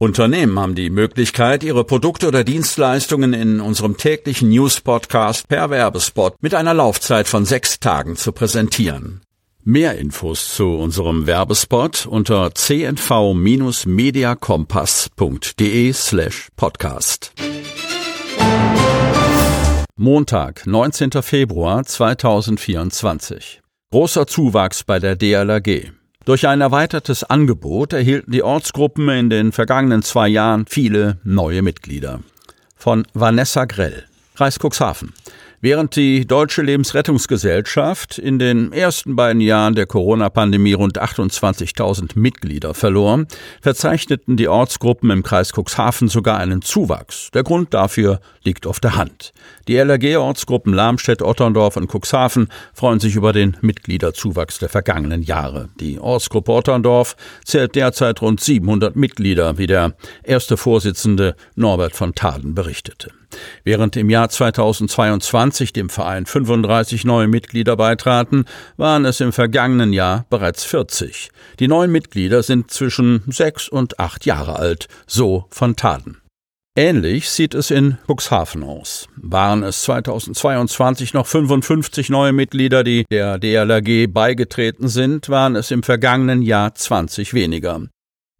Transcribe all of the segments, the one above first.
Unternehmen haben die Möglichkeit, ihre Produkte oder Dienstleistungen in unserem täglichen News-Podcast per Werbespot mit einer Laufzeit von sechs Tagen zu präsentieren. Mehr Infos zu unserem Werbespot unter cnv-mediakompass.de slash podcast. Montag, 19. Februar 2024. Großer Zuwachs bei der DLRG. Durch ein erweitertes Angebot erhielten die Ortsgruppen in den vergangenen zwei Jahren viele neue Mitglieder. Von Vanessa Grell, Kreis Cuxhaven. Während die Deutsche Lebensrettungsgesellschaft in den ersten beiden Jahren der Corona-Pandemie rund 28.000 Mitglieder verlor, verzeichneten die Ortsgruppen im Kreis Cuxhaven sogar einen Zuwachs. Der Grund dafür liegt auf der Hand. Die LRG-Ortsgruppen Lamstedt, Otterndorf und Cuxhaven freuen sich über den Mitgliederzuwachs der vergangenen Jahre. Die Ortsgruppe Otterndorf zählt derzeit rund 700 Mitglieder, wie der erste Vorsitzende Norbert von Taden berichtete. Während im Jahr 2022 dem Verein 35 neue Mitglieder beitraten, waren es im vergangenen Jahr bereits 40. Die neuen Mitglieder sind zwischen sechs und acht Jahre alt, so von Taden. Ähnlich sieht es in Cuxhaven aus. Waren es 2022 noch 55 neue Mitglieder, die der DLRG beigetreten sind, waren es im vergangenen Jahr 20 weniger.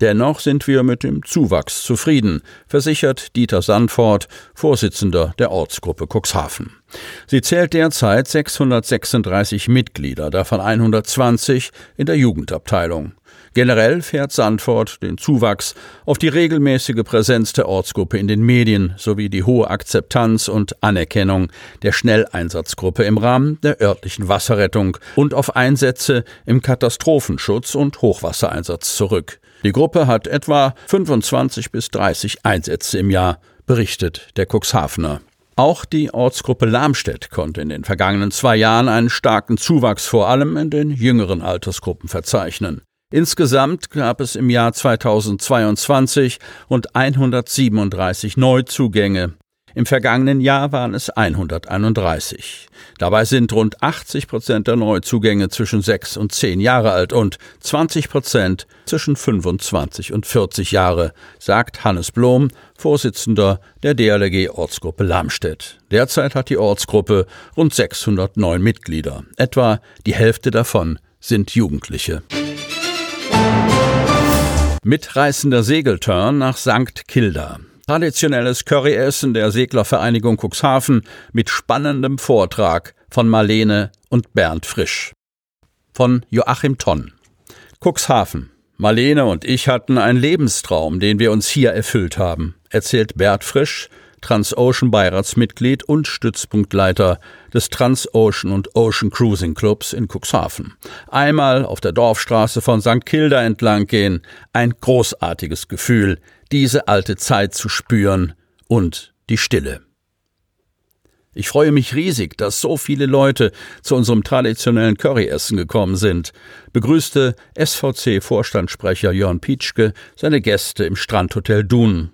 Dennoch sind wir mit dem Zuwachs zufrieden, versichert Dieter Sandfort, Vorsitzender der Ortsgruppe Cuxhaven. Sie zählt derzeit 636 Mitglieder, davon 120 in der Jugendabteilung. Generell fährt Sandfort den Zuwachs auf die regelmäßige Präsenz der Ortsgruppe in den Medien sowie die hohe Akzeptanz und Anerkennung der Schnelleinsatzgruppe im Rahmen der örtlichen Wasserrettung und auf Einsätze im Katastrophenschutz und Hochwassereinsatz zurück. Die Gruppe hat etwa 25 bis 30 Einsätze im Jahr, berichtet der Cuxhavener. Auch die Ortsgruppe Lamstedt konnte in den vergangenen zwei Jahren einen starken Zuwachs vor allem in den jüngeren Altersgruppen verzeichnen. Insgesamt gab es im Jahr 2022 rund 137 Neuzugänge. Im vergangenen Jahr waren es 131. Dabei sind rund 80 Prozent der Neuzugänge zwischen 6 und 10 Jahre alt und 20 Prozent zwischen 25 und 40 Jahre, sagt Hannes Blom, Vorsitzender der DLRG Ortsgruppe Lamstedt. Derzeit hat die Ortsgruppe rund 609 Mitglieder. Etwa die Hälfte davon sind Jugendliche. Mitreißender Segelturn nach St. Kilda. Traditionelles Curryessen der Seglervereinigung Cuxhaven mit spannendem Vortrag von Marlene und Bernd Frisch. Von Joachim Tonn. Cuxhaven. Marlene und ich hatten einen Lebenstraum, den wir uns hier erfüllt haben, erzählt Bert Frisch, Transocean Beiratsmitglied und Stützpunktleiter des Transocean und Ocean Cruising Clubs in Cuxhaven. Einmal auf der Dorfstraße von St. Kilda entlang gehen, ein großartiges Gefühl, diese alte Zeit zu spüren und die Stille. Ich freue mich riesig, dass so viele Leute zu unserem traditionellen Curryessen gekommen sind, begrüßte SVC-Vorstandssprecher Jörn Pietschke seine Gäste im Strandhotel Dun.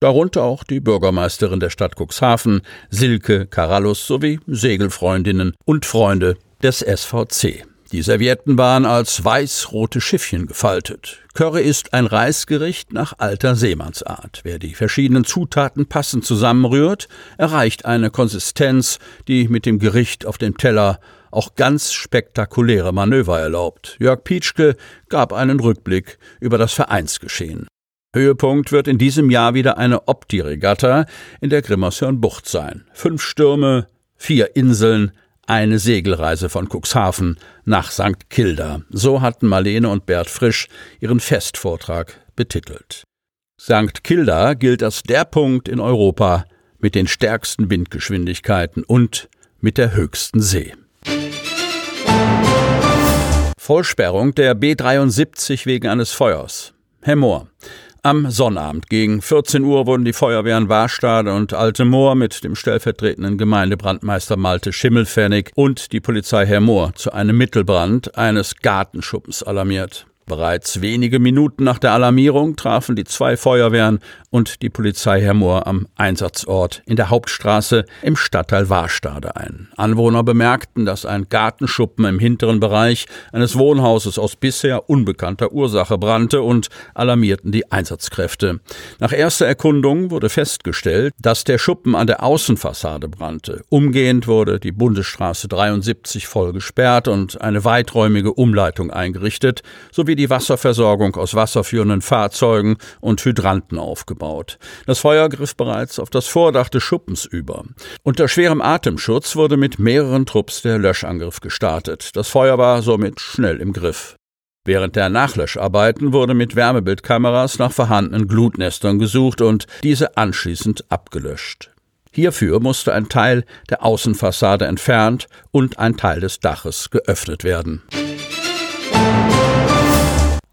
Darunter auch die Bürgermeisterin der Stadt Cuxhaven, Silke Karallus, sowie Segelfreundinnen und Freunde des SVC. Die Servietten waren als weiß-rote Schiffchen gefaltet. Curry ist ein Reisgericht nach alter Seemannsart. Wer die verschiedenen Zutaten passend zusammenrührt, erreicht eine Konsistenz, die mit dem Gericht auf dem Teller auch ganz spektakuläre Manöver erlaubt. Jörg Pietschke gab einen Rückblick über das Vereinsgeschehen. Höhepunkt wird in diesem Jahr wieder eine Opti-Regatta in der Grimmershörn-Bucht sein. Fünf Stürme, vier Inseln, eine Segelreise von Cuxhaven nach St. Kilda. So hatten Marlene und Bert Frisch ihren Festvortrag betitelt. St. Kilda gilt als der Punkt in Europa mit den stärksten Windgeschwindigkeiten und mit der höchsten See. Vollsperrung der B73 wegen eines Feuers. Herr Mohr. Am Sonnabend gegen 14 Uhr wurden die Feuerwehren Warstade und Alte Moor mit dem stellvertretenden Gemeindebrandmeister Malte Schimmelfennig und die Polizei Herr Moor zu einem Mittelbrand eines Gartenschuppens alarmiert. Bereits wenige Minuten nach der Alarmierung trafen die zwei Feuerwehren und die Polizei Herr Mohr am Einsatzort in der Hauptstraße im Stadtteil Warstade ein. Anwohner bemerkten, dass ein Gartenschuppen im hinteren Bereich eines Wohnhauses aus bisher unbekannter Ursache brannte und alarmierten die Einsatzkräfte. Nach erster Erkundung wurde festgestellt, dass der Schuppen an der Außenfassade brannte. Umgehend wurde die Bundesstraße 73 voll gesperrt und eine weiträumige Umleitung eingerichtet, sowie die Wasserversorgung aus wasserführenden Fahrzeugen und Hydranten aufgebaut. Das Feuer griff bereits auf das Vordach des Schuppens über. Unter schwerem Atemschutz wurde mit mehreren Trupps der Löschangriff gestartet. Das Feuer war somit schnell im Griff. Während der Nachlöscharbeiten wurde mit Wärmebildkameras nach vorhandenen Glutnestern gesucht und diese anschließend abgelöscht. Hierfür musste ein Teil der Außenfassade entfernt und ein Teil des Daches geöffnet werden.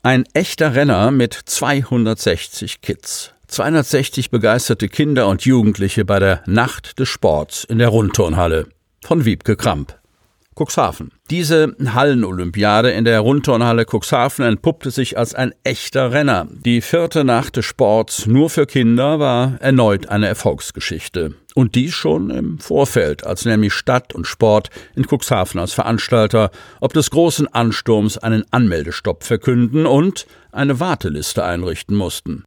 Ein echter Renner mit 260 Kids. 260 begeisterte Kinder und Jugendliche bei der Nacht des Sports in der Rundturnhalle von Wiebke Kramp. Cuxhaven. Diese Hallenolympiade in der Rundturnhalle Cuxhaven entpuppte sich als ein echter Renner. Die vierte Nacht des Sports nur für Kinder war erneut eine Erfolgsgeschichte. Und dies schon im Vorfeld, als nämlich Stadt und Sport in Cuxhaven als Veranstalter ob des großen Ansturms einen Anmeldestopp verkünden und eine Warteliste einrichten mussten.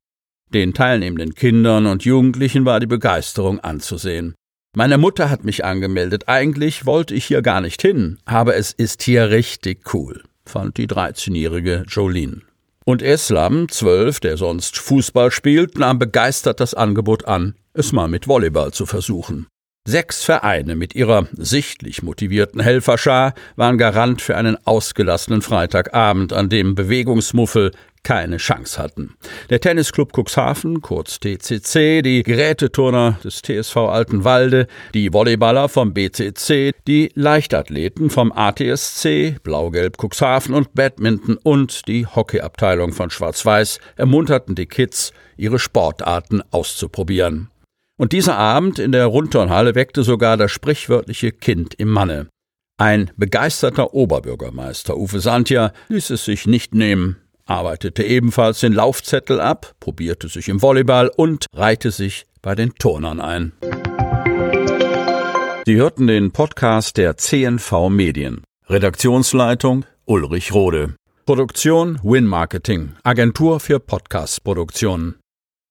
Den teilnehmenden Kindern und Jugendlichen war die Begeisterung anzusehen. Meine Mutter hat mich angemeldet. Eigentlich wollte ich hier gar nicht hin, aber es ist hier richtig cool, fand die 13-jährige Jolene. Und Eslam, zwölf, der sonst Fußball spielt, nahm begeistert das Angebot an, es mal mit Volleyball zu versuchen. Sechs Vereine mit ihrer sichtlich motivierten Helferschar waren Garant für einen ausgelassenen Freitagabend, an dem Bewegungsmuffel keine Chance hatten. Der Tennisclub Cuxhaven, kurz TCC, die Geräteturner des TSV Altenwalde, die Volleyballer vom BCC, die Leichtathleten vom ATSC, Blau-Gelb Cuxhaven und Badminton und die Hockeyabteilung von Schwarz-Weiß ermunterten die Kids, ihre Sportarten auszuprobieren. Und dieser Abend in der Rundturnhalle weckte sogar das sprichwörtliche Kind im Manne. Ein begeisterter Oberbürgermeister Uwe Santia ließ es sich nicht nehmen, arbeitete ebenfalls den Laufzettel ab, probierte sich im Volleyball und reihte sich bei den Turnern ein. Sie hörten den Podcast der CNV Medien. Redaktionsleitung Ulrich Rode. Produktion Win Marketing, Agentur für Podcast-Produktionen.